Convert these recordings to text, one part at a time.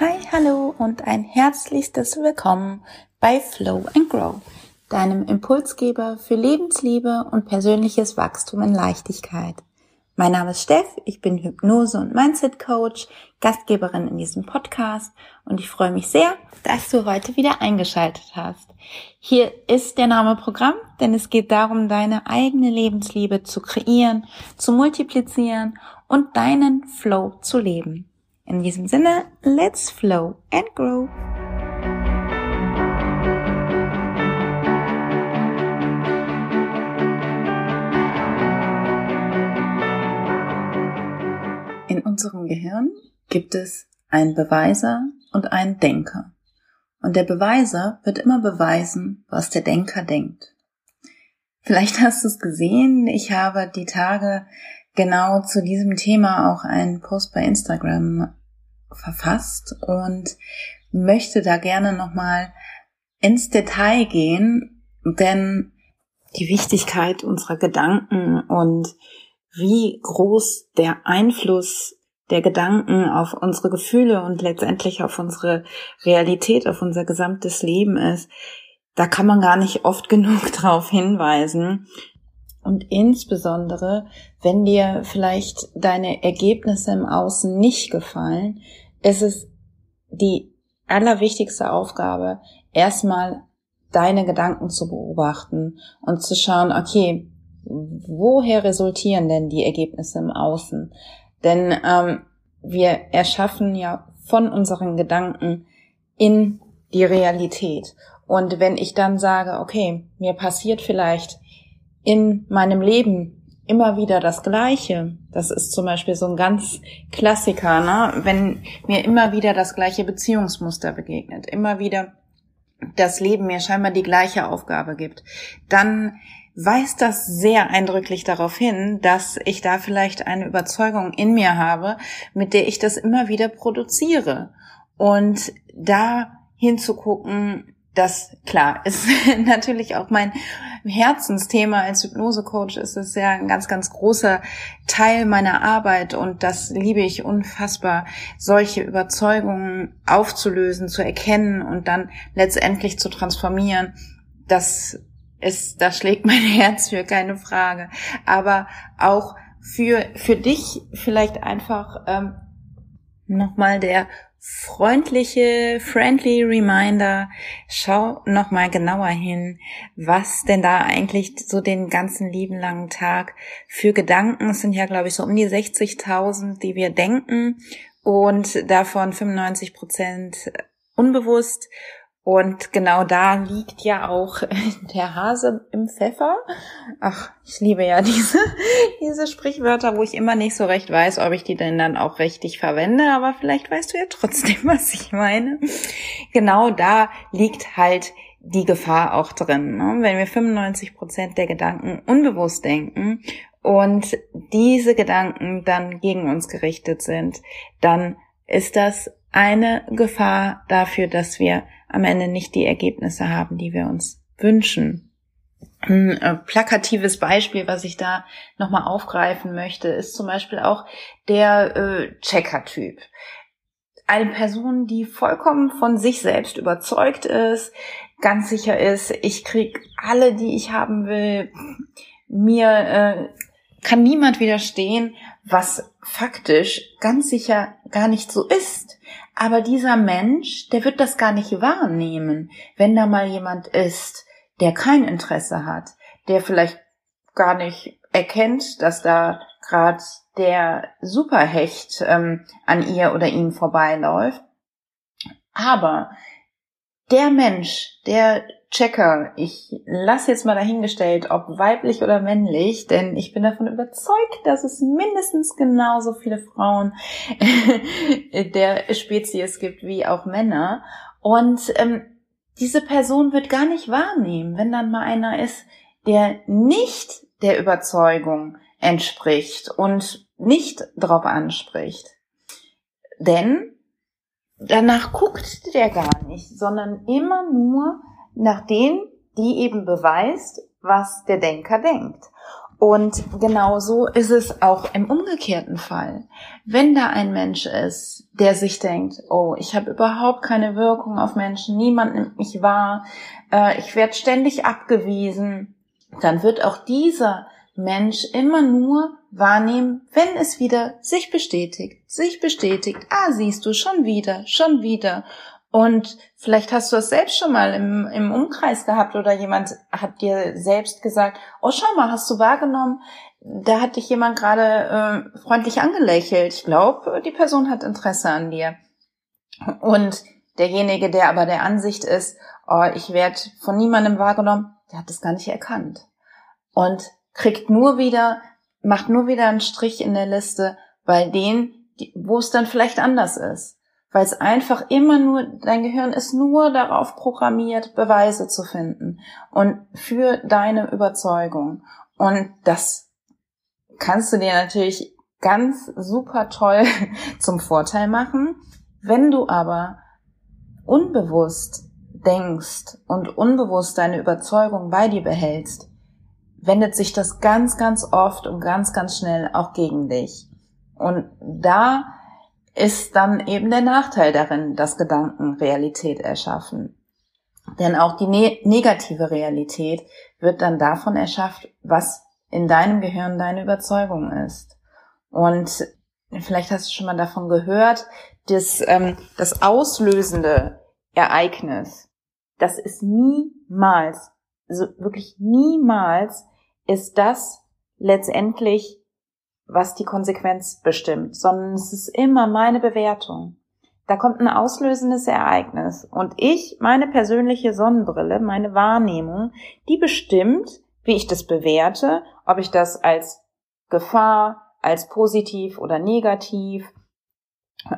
Hallo und ein herzlichstes Willkommen bei Flow and Grow, deinem Impulsgeber für Lebensliebe und persönliches Wachstum in Leichtigkeit. Mein Name ist Steff, ich bin Hypnose- und Mindset-Coach, Gastgeberin in diesem Podcast und ich freue mich sehr, dass du heute wieder eingeschaltet hast. Hier ist der Name Programm, denn es geht darum, deine eigene Lebensliebe zu kreieren, zu multiplizieren und deinen Flow zu leben. In diesem Sinne, let's flow and grow. In unserem Gehirn gibt es einen Beweiser und einen Denker. Und der Beweiser wird immer beweisen, was der Denker denkt. Vielleicht hast du es gesehen, ich habe die Tage genau zu diesem Thema auch einen Post bei Instagram verfasst und möchte da gerne nochmal ins Detail gehen, denn die Wichtigkeit unserer Gedanken und wie groß der Einfluss der Gedanken auf unsere Gefühle und letztendlich auf unsere Realität, auf unser gesamtes Leben ist, da kann man gar nicht oft genug drauf hinweisen. Und insbesondere, wenn dir vielleicht deine Ergebnisse im Außen nicht gefallen, ist es die allerwichtigste Aufgabe, erstmal deine Gedanken zu beobachten und zu schauen, okay, woher resultieren denn die Ergebnisse im Außen? Denn ähm, wir erschaffen ja von unseren Gedanken in die Realität. Und wenn ich dann sage, okay, mir passiert vielleicht in meinem Leben immer wieder das Gleiche. Das ist zum Beispiel so ein ganz Klassiker, ne? wenn mir immer wieder das gleiche Beziehungsmuster begegnet, immer wieder das Leben mir scheinbar die gleiche Aufgabe gibt, dann weist das sehr eindrücklich darauf hin, dass ich da vielleicht eine Überzeugung in mir habe, mit der ich das immer wieder produziere. Und da hinzugucken, das klar ist natürlich auch mein Herzensthema als Hypnosecoach ist es ja ein ganz, ganz großer Teil meiner Arbeit und das liebe ich unfassbar, solche Überzeugungen aufzulösen, zu erkennen und dann letztendlich zu transformieren. Das ist, da schlägt mein Herz für keine Frage. Aber auch für, für dich vielleicht einfach ähm, nochmal der freundliche, friendly Reminder. Schau noch mal genauer hin, was denn da eigentlich so den ganzen lieben langen Tag für Gedanken, es sind ja glaube ich so um die 60.000, die wir denken und davon 95 Prozent unbewusst und genau da liegt ja auch der Hase im Pfeffer. Ach, ich liebe ja diese, diese Sprichwörter, wo ich immer nicht so recht weiß, ob ich die denn dann auch richtig verwende, aber vielleicht weißt du ja trotzdem, was ich meine. Genau da liegt halt die Gefahr auch drin. Ne? Wenn wir 95 Prozent der Gedanken unbewusst denken und diese Gedanken dann gegen uns gerichtet sind, dann ist das eine Gefahr dafür, dass wir am Ende nicht die Ergebnisse haben, die wir uns wünschen. Ein äh, plakatives Beispiel, was ich da nochmal aufgreifen möchte, ist zum Beispiel auch der äh, Checker-Typ. Eine Person, die vollkommen von sich selbst überzeugt ist, ganz sicher ist, ich krieg alle, die ich haben will, mir äh, kann niemand widerstehen, was faktisch ganz sicher gar nicht so ist. Aber dieser Mensch, der wird das gar nicht wahrnehmen, wenn da mal jemand ist, der kein Interesse hat, der vielleicht gar nicht erkennt, dass da gerade der Superhecht ähm, an ihr oder ihm vorbeiläuft. Aber der Mensch, der Checker, ich lasse jetzt mal dahingestellt, ob weiblich oder männlich, denn ich bin davon überzeugt, dass es mindestens genauso viele Frauen der Spezies gibt wie auch Männer. Und ähm, diese Person wird gar nicht wahrnehmen, wenn dann mal einer ist, der nicht der Überzeugung entspricht und nicht darauf anspricht. Denn danach guckt der gar nicht, sondern immer nur nach denen, die eben beweist, was der Denker denkt. Und genau so ist es auch im umgekehrten Fall. Wenn da ein Mensch ist, der sich denkt, oh, ich habe überhaupt keine Wirkung auf Menschen, niemand nimmt mich wahr, äh, ich werde ständig abgewiesen, dann wird auch dieser Mensch immer nur wahrnehmen, wenn es wieder sich bestätigt, sich bestätigt. Ah, siehst du, schon wieder, schon wieder. Und vielleicht hast du es selbst schon mal im, im Umkreis gehabt oder jemand hat dir selbst gesagt, oh schau mal, hast du wahrgenommen, da hat dich jemand gerade äh, freundlich angelächelt. Ich glaube, die Person hat Interesse an dir. Und derjenige, der aber der Ansicht ist, oh, ich werde von niemandem wahrgenommen, der hat es gar nicht erkannt. Und kriegt nur wieder, macht nur wieder einen Strich in der Liste bei denen, wo es dann vielleicht anders ist weil es einfach immer nur, dein Gehirn ist nur darauf programmiert, Beweise zu finden und für deine Überzeugung. Und das kannst du dir natürlich ganz super toll zum Vorteil machen. Wenn du aber unbewusst denkst und unbewusst deine Überzeugung bei dir behältst, wendet sich das ganz, ganz oft und ganz, ganz schnell auch gegen dich. Und da ist dann eben der Nachteil darin, dass Gedanken Realität erschaffen. Denn auch die ne negative Realität wird dann davon erschafft, was in deinem Gehirn deine Überzeugung ist. Und vielleicht hast du schon mal davon gehört, dass ähm, das auslösende Ereignis, das ist niemals, also wirklich niemals ist das letztendlich was die Konsequenz bestimmt, sondern es ist immer meine Bewertung. Da kommt ein auslösendes Ereignis und ich, meine persönliche Sonnenbrille, meine Wahrnehmung, die bestimmt, wie ich das bewerte, ob ich das als Gefahr, als positiv oder negativ,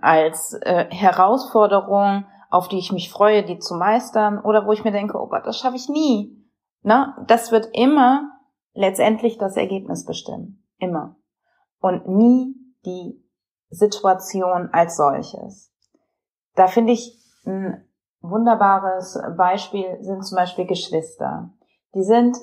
als äh, Herausforderung, auf die ich mich freue, die zu meistern, oder wo ich mir denke, oh Gott, das schaffe ich nie. Na, das wird immer letztendlich das Ergebnis bestimmen. Immer und nie die Situation als solches. Da finde ich ein wunderbares Beispiel sind zum Beispiel Geschwister. Die sind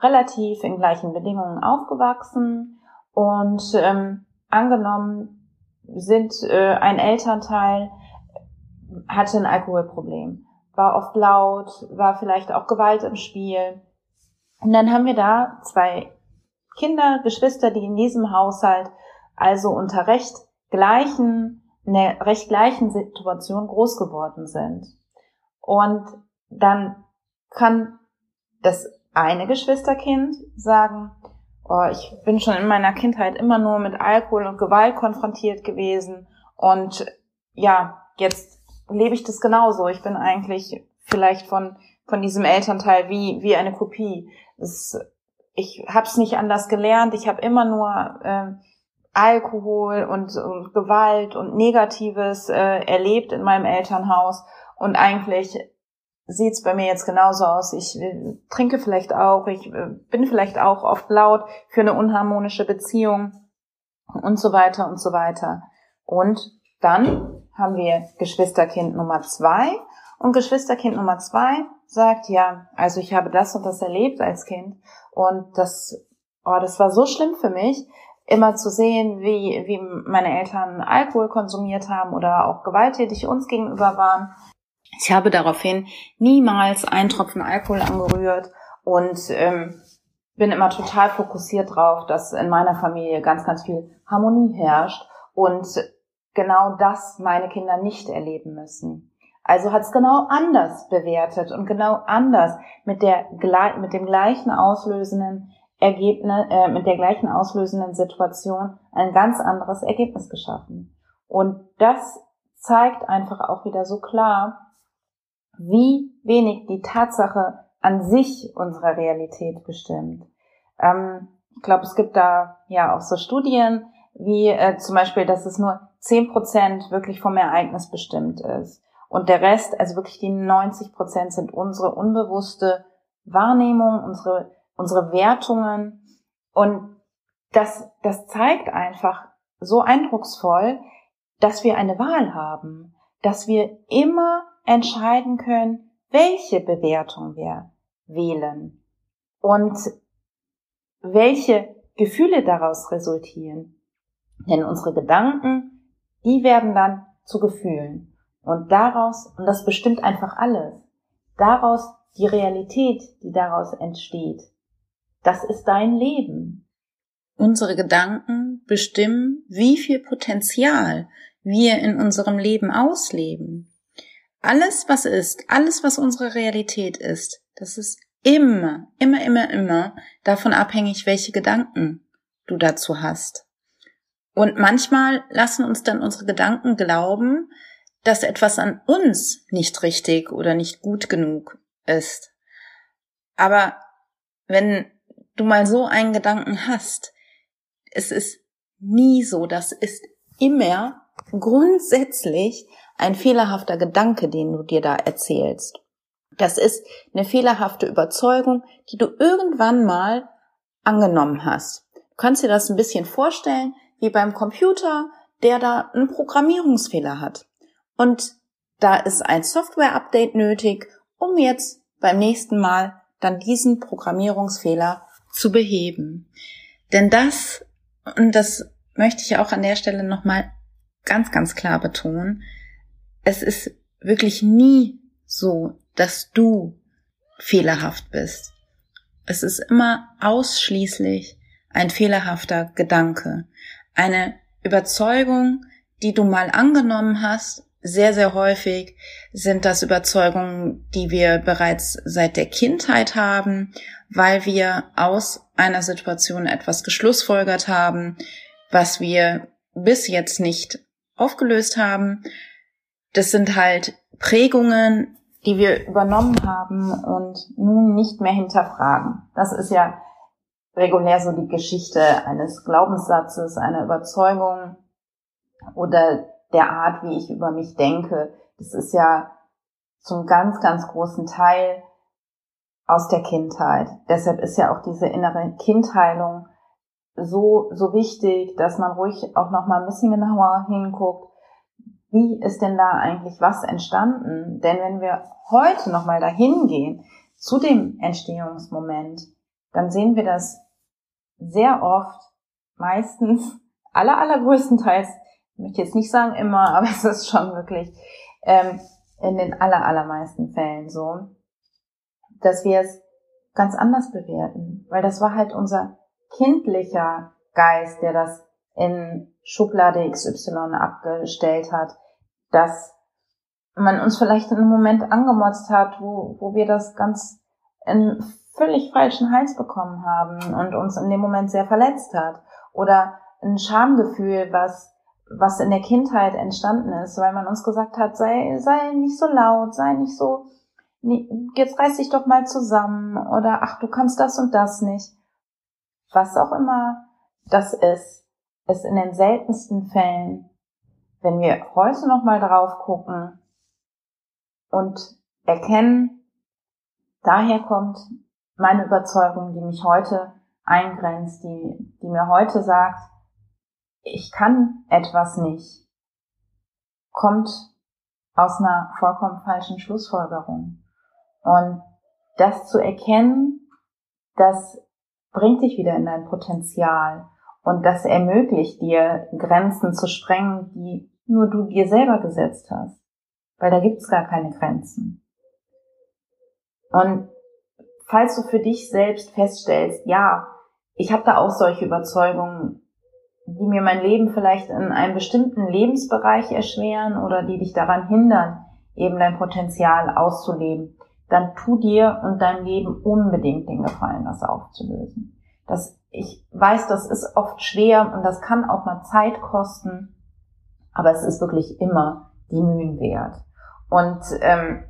relativ in gleichen Bedingungen aufgewachsen und ähm, angenommen sind äh, ein Elternteil hatte ein Alkoholproblem, war oft laut, war vielleicht auch Gewalt im Spiel. Und dann haben wir da zwei Kinder, Geschwister, die in diesem Haushalt also unter recht gleichen, einer recht gleichen Situation groß geworden sind. Und dann kann das eine Geschwisterkind sagen, oh, ich bin schon in meiner Kindheit immer nur mit Alkohol und Gewalt konfrontiert gewesen und ja, jetzt lebe ich das genauso. Ich bin eigentlich vielleicht von, von diesem Elternteil wie, wie eine Kopie. Das ich habe es nicht anders gelernt. Ich habe immer nur äh, Alkohol und, und, Gewalt und Negatives äh, erlebt in meinem Elternhaus. Und eigentlich sieht's bei mir jetzt genauso aus. Ich äh, trinke vielleicht auch, ich äh, bin vielleicht auch oft laut für eine unharmonische Beziehung und so weiter und so weiter. Und dann haben wir Geschwisterkind Nummer zwei. Und Geschwisterkind Nummer zwei sagt, ja, also ich habe das und das erlebt als Kind und das, oh, das war so schlimm für mich, immer zu sehen, wie, wie meine Eltern Alkohol konsumiert haben oder auch gewalttätig uns gegenüber waren. Ich habe daraufhin niemals einen Tropfen Alkohol angerührt und ähm, bin immer total fokussiert drauf, dass in meiner Familie ganz, ganz viel Harmonie herrscht und genau das meine Kinder nicht erleben müssen. Also hat es genau anders bewertet und genau anders mit der mit dem gleichen auslösenden Ergebnis, äh, mit der gleichen auslösenden Situation ein ganz anderes Ergebnis geschaffen. Und das zeigt einfach auch wieder so klar, wie wenig die Tatsache an sich unsere Realität bestimmt. Ähm, ich glaube, es gibt da ja auch so Studien, wie äh, zum Beispiel, dass es nur zehn Prozent wirklich vom Ereignis bestimmt ist. Und der Rest, also wirklich die 90 Prozent sind unsere unbewusste Wahrnehmung, unsere, unsere Wertungen. Und das, das zeigt einfach so eindrucksvoll, dass wir eine Wahl haben, dass wir immer entscheiden können, welche Bewertung wir wählen. Und welche Gefühle daraus resultieren. Denn unsere Gedanken, die werden dann zu Gefühlen. Und daraus, und das bestimmt einfach alles, daraus die Realität, die daraus entsteht, das ist dein Leben. Unsere Gedanken bestimmen, wie viel Potenzial wir in unserem Leben ausleben. Alles, was ist, alles, was unsere Realität ist, das ist immer, immer, immer, immer davon abhängig, welche Gedanken du dazu hast. Und manchmal lassen uns dann unsere Gedanken glauben, dass etwas an uns nicht richtig oder nicht gut genug ist. Aber wenn du mal so einen Gedanken hast, es ist nie so, das ist immer grundsätzlich ein fehlerhafter Gedanke, den du dir da erzählst. Das ist eine fehlerhafte Überzeugung, die du irgendwann mal angenommen hast. Du kannst dir das ein bisschen vorstellen, wie beim Computer, der da einen Programmierungsfehler hat. Und da ist ein Software-Update nötig, um jetzt beim nächsten Mal dann diesen Programmierungsfehler zu beheben. Denn das, und das möchte ich auch an der Stelle nochmal ganz, ganz klar betonen, es ist wirklich nie so, dass du fehlerhaft bist. Es ist immer ausschließlich ein fehlerhafter Gedanke, eine Überzeugung, die du mal angenommen hast. Sehr, sehr häufig sind das Überzeugungen, die wir bereits seit der Kindheit haben, weil wir aus einer Situation etwas geschlussfolgert haben, was wir bis jetzt nicht aufgelöst haben. Das sind halt Prägungen, die wir übernommen haben und nun nicht mehr hinterfragen. Das ist ja regulär so die Geschichte eines Glaubenssatzes, einer Überzeugung oder der Art, wie ich über mich denke. Das ist ja zum ganz, ganz großen Teil aus der Kindheit. Deshalb ist ja auch diese innere Kindheilung so, so wichtig, dass man ruhig auch noch mal ein bisschen genauer hinguckt, wie ist denn da eigentlich was entstanden? Denn wenn wir heute nochmal dahin gehen zu dem Entstehungsmoment, dann sehen wir das sehr oft, meistens, aller, allergrößtenteils, möchte jetzt nicht sagen immer, aber es ist schon wirklich ähm, in den aller, allermeisten Fällen so, dass wir es ganz anders bewerten, weil das war halt unser kindlicher Geist, der das in Schublade XY abgestellt hat, dass man uns vielleicht in einem Moment angemotzt hat, wo, wo wir das ganz in völlig falschen Hals bekommen haben und uns in dem Moment sehr verletzt hat. Oder ein Schamgefühl, was, was in der Kindheit entstanden ist, weil man uns gesagt hat, sei, sei nicht so laut, sei nicht so, jetzt reiß dich doch mal zusammen oder ach, du kannst das und das nicht. Was auch immer das ist, ist in den seltensten Fällen, wenn wir heute nochmal drauf gucken, und erkennen, daher kommt meine Überzeugung, die mich heute eingrenzt, die, die mir heute sagt, ich kann etwas nicht, kommt aus einer vollkommen falschen Schlussfolgerung. Und das zu erkennen, das bringt dich wieder in dein Potenzial und das ermöglicht dir, Grenzen zu sprengen, die nur du dir selber gesetzt hast weil da gibt's gar keine Grenzen. Und falls du für dich selbst feststellst, ja, ich habe da auch solche Überzeugungen, die mir mein Leben vielleicht in einem bestimmten Lebensbereich erschweren oder die dich daran hindern, eben dein Potenzial auszuleben, dann tu dir und deinem Leben unbedingt den Gefallen, das aufzulösen. Das, ich weiß, das ist oft schwer und das kann auch mal Zeit kosten, aber es ist wirklich immer die Mühen wert. Und ähm,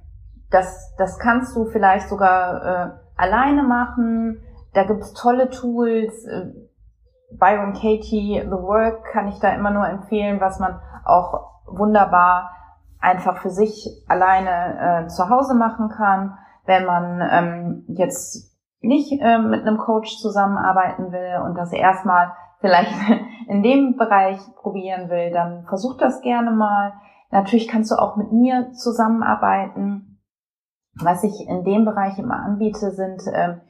das, das kannst du vielleicht sogar äh, alleine machen. Da gibt's tolle Tools. Äh, Byron Katie, The Work kann ich da immer nur empfehlen, was man auch wunderbar einfach für sich alleine äh, zu Hause machen kann, wenn man ähm, jetzt nicht äh, mit einem Coach zusammenarbeiten will und das erstmal vielleicht in dem Bereich probieren will, dann versucht das gerne mal. Natürlich kannst du auch mit mir zusammenarbeiten. Was ich in dem Bereich immer anbiete, sind ähm,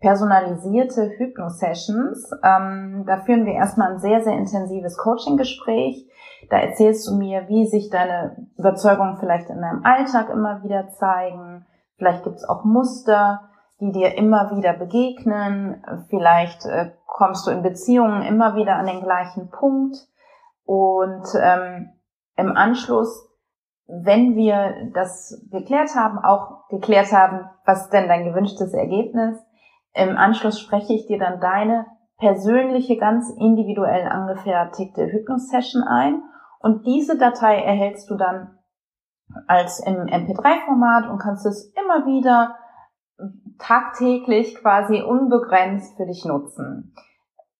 personalisierte Hypno-Sessions. Ähm, da führen wir erstmal ein sehr, sehr intensives Coaching-Gespräch. Da erzählst du mir, wie sich deine Überzeugungen vielleicht in deinem Alltag immer wieder zeigen. Vielleicht gibt es auch Muster, die dir immer wieder begegnen. Vielleicht äh, kommst du in Beziehungen immer wieder an den gleichen Punkt. Und ähm, im Anschluss, wenn wir das geklärt haben, auch geklärt haben, was denn dein gewünschtes Ergebnis, im Anschluss spreche ich dir dann deine persönliche, ganz individuell angefertigte Hypnosession ein. Und diese Datei erhältst du dann als im MP3-Format und kannst es immer wieder tagtäglich quasi unbegrenzt für dich nutzen.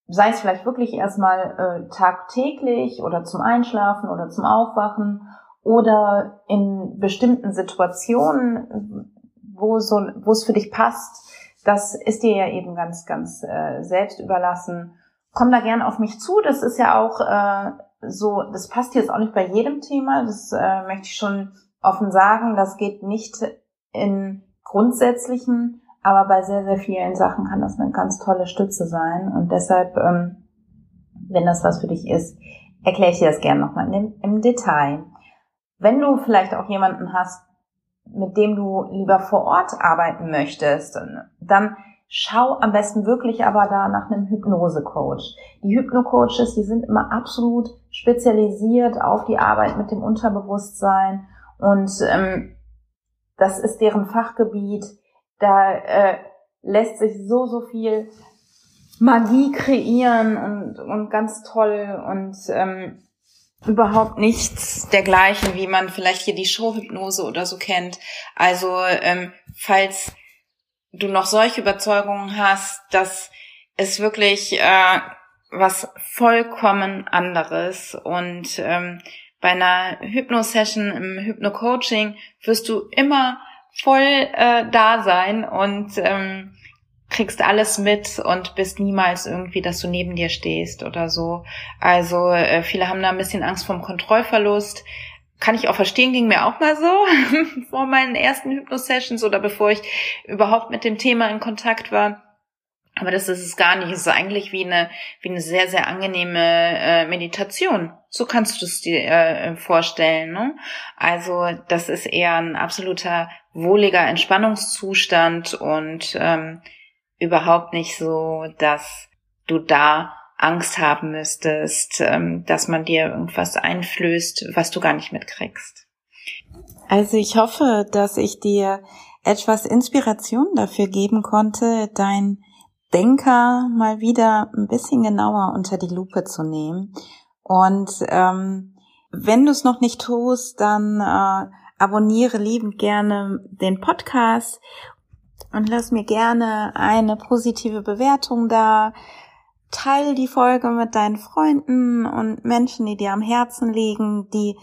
Sei es vielleicht wirklich erstmal äh, tagtäglich oder zum Einschlafen oder zum Aufwachen oder in bestimmten Situationen, wo so, wo es für dich passt. Das ist dir ja eben ganz, ganz äh, selbst überlassen. Komm da gern auf mich zu. Das ist ja auch äh, so, das passt jetzt auch nicht bei jedem Thema. Das äh, möchte ich schon offen sagen. Das geht nicht in grundsätzlichen aber bei sehr, sehr vielen Sachen kann das eine ganz tolle Stütze sein. Und deshalb, ähm, wenn das was für dich ist, erkläre ich dir das gerne nochmal im, im Detail. Wenn du vielleicht auch jemanden hast, mit dem du lieber vor Ort arbeiten möchtest, dann schau am besten wirklich aber da nach einem Hypnose-Coach. Die Hypno-Coaches, die sind immer absolut spezialisiert auf die Arbeit mit dem Unterbewusstsein und ähm, das ist deren Fachgebiet. Da äh, lässt sich so, so viel Magie kreieren und, und ganz toll und ähm, überhaupt nichts dergleichen, wie man vielleicht hier die Showhypnose oder so kennt. Also ähm, falls du noch solche Überzeugungen hast, dass es wirklich äh, was vollkommen anderes und ähm, bei einer Hypno-Session im Hypno-Coaching wirst du immer voll äh, da sein und ähm, kriegst alles mit und bist niemals irgendwie, dass du neben dir stehst oder so. Also äh, viele haben da ein bisschen Angst vom Kontrollverlust. Kann ich auch verstehen, ging mir auch mal so vor meinen ersten Hypno-Sessions oder bevor ich überhaupt mit dem Thema in Kontakt war. Aber das ist es gar nicht. Es ist eigentlich wie eine, wie eine sehr, sehr angenehme äh, Meditation. So kannst du es dir äh, vorstellen. Ne? Also das ist eher ein absoluter wohliger Entspannungszustand und ähm, überhaupt nicht so, dass du da Angst haben müsstest, ähm, dass man dir irgendwas einflößt, was du gar nicht mitkriegst. Also ich hoffe, dass ich dir etwas Inspiration dafür geben konnte, dein Denker mal wieder ein bisschen genauer unter die Lupe zu nehmen. Und ähm, wenn du es noch nicht tust, dann äh, abonniere liebend gerne den Podcast und lass mir gerne eine positive Bewertung da. Teil die Folge mit deinen Freunden und Menschen, die dir am Herzen liegen, die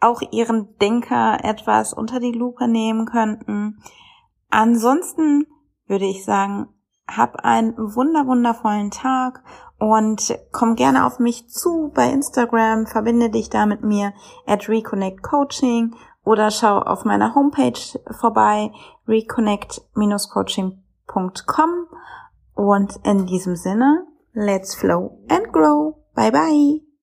auch ihren Denker etwas unter die Lupe nehmen könnten. Ansonsten würde ich sagen, hab einen wunder wundervollen Tag und komm gerne auf mich zu bei Instagram, verbinde dich da mit mir at Reconnect Coaching oder schau auf meiner Homepage vorbei reconnect-coaching.com und in diesem Sinne, let's flow and grow. Bye bye.